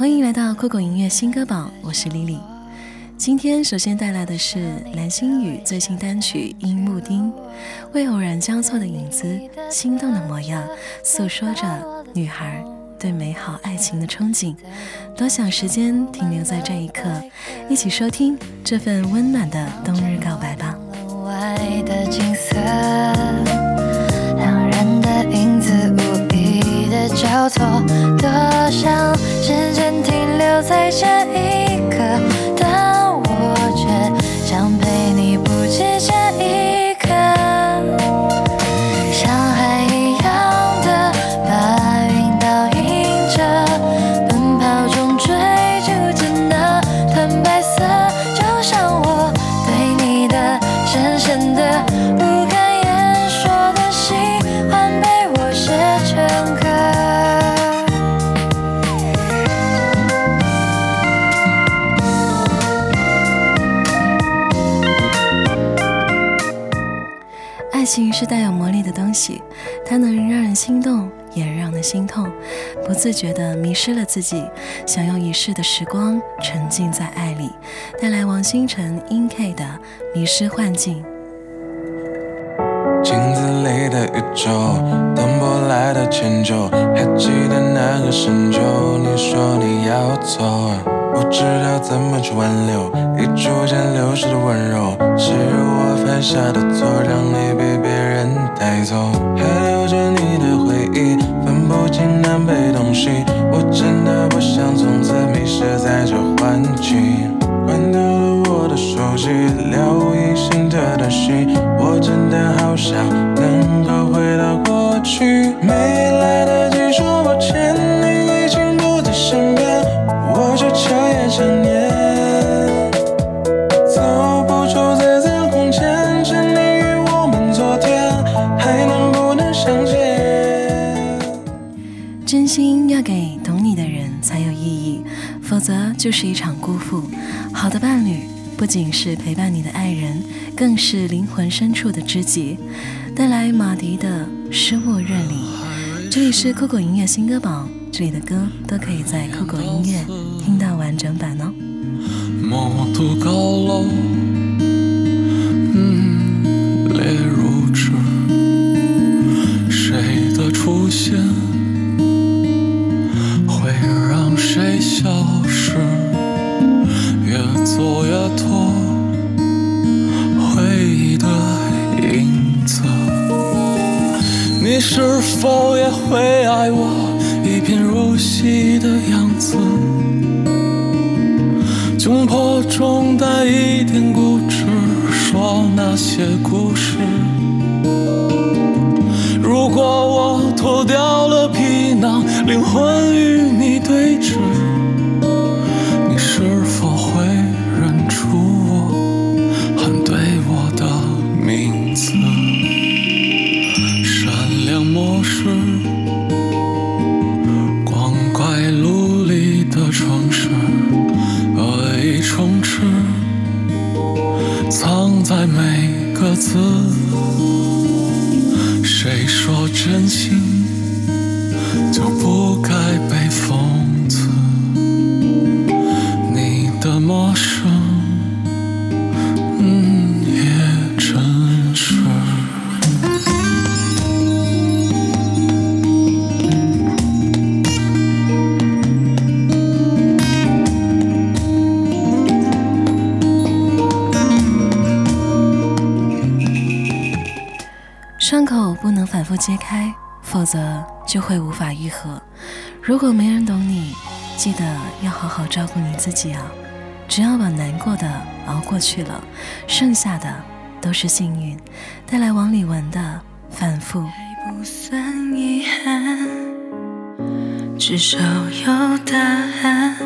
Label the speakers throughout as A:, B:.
A: 欢迎来到酷狗音乐新歌榜，我是 Lily。今天首先带来的是蓝心宇最新单曲《樱木丁》，为偶然交错的影子、心动的模样，诉说着女孩对美好爱情的憧憬。多想时间停留在这一刻，一起收听这份温暖的冬日告白吧。
B: 外的景色两人的影子无意的交错，多想时间停留在这一刻，
A: 但我却想陪你不止这一刻。是带有魔力的东西，它能让人心动，也让人心痛，不自觉地迷失了自己，想用一世的时光沉浸在爱里。带来王星辰、In K 的《迷失幻境》。
C: 镜子里的宇宙，等不来的迁就，还记得那个深秋，你说你要走，不知道怎么去挽留，已逐渐流失的温柔，是我犯下的错，让你被别人。带走，还留着你的回忆，分不清南北东西。我真的不想从此迷失在这幻境。关掉了我的手机，了无音信的短信。我真的好想能够回到过去，没来得及说抱歉，心要给懂你的人才有意义
A: 否则就是一场辜负。好的伴侣不仅是陪伴你的爱人，更是灵魂深处的知己。带来马迪的《失物认领》，这里是酷狗音乐新歌榜，这里的歌都可以在酷狗音乐听到完整版哦。
C: 高楼，嗯，你是否也会爱我一贫如洗的样子？窘迫中带一点固执，说那些故事。如果我脱掉了皮囊，灵魂与你对峙。真心。伤口不能反复
A: 揭开，否则就会无法愈合。如果没人懂你，记得要好好照顾你自己啊！只要把难过的熬过去了，剩下的都是幸运。带来王李玟的《反复》。
B: 不算遗憾，至少有答案。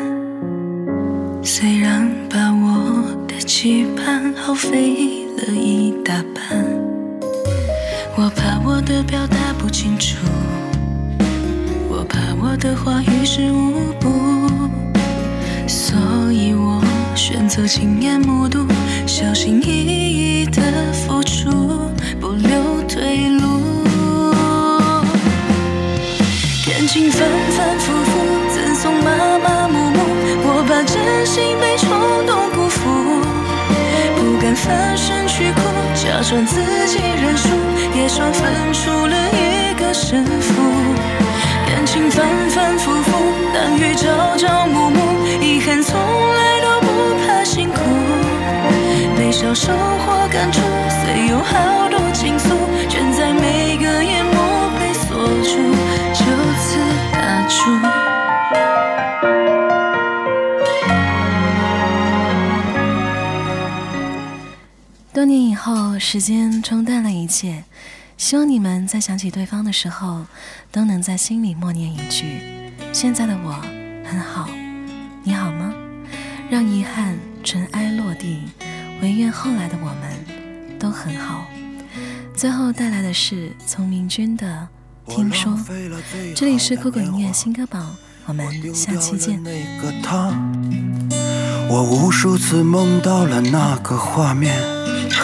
B: 虽然把我的期盼耗费了一的表达不清楚，我怕我的话于事无补，所以我选择亲眼目睹，小心翼翼的付出，不留退路。感情反反复复，赠送麻麻木木。被冲动辜负，不敢翻身去哭，算自己认输，也算分出了一个胜负。感情反反复复，难遇朝朝暮暮，遗憾从来都不怕辛苦。没少收获感触，虽有好多倾诉，全在每个夜幕被锁住，就此打住。
A: 多年以后，时间冲淡了一切。希望你们在想起对方的时候，都能在心里默念一句：“现在的我很好，你好吗？”让遗憾尘埃落定，唯愿后来的我们都很好。最后带来的是从明君的《听说》，这里是酷狗音乐新歌榜，我们下期见。
D: 我无数次梦到了那个画面。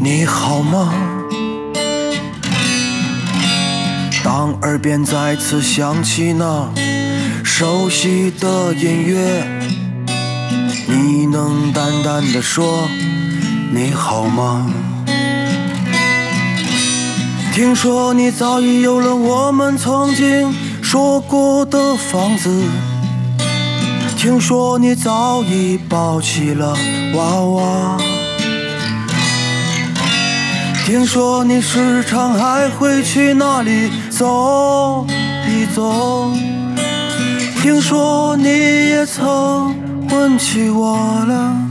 D: 你好吗？当耳边再次响起那熟悉的音乐，你能淡淡的说你好吗？听说你早已有了我们曾经说过的房子，听说你早已抱起了娃娃。听说你时常还会去那里走一走，听说你也曾问起我了。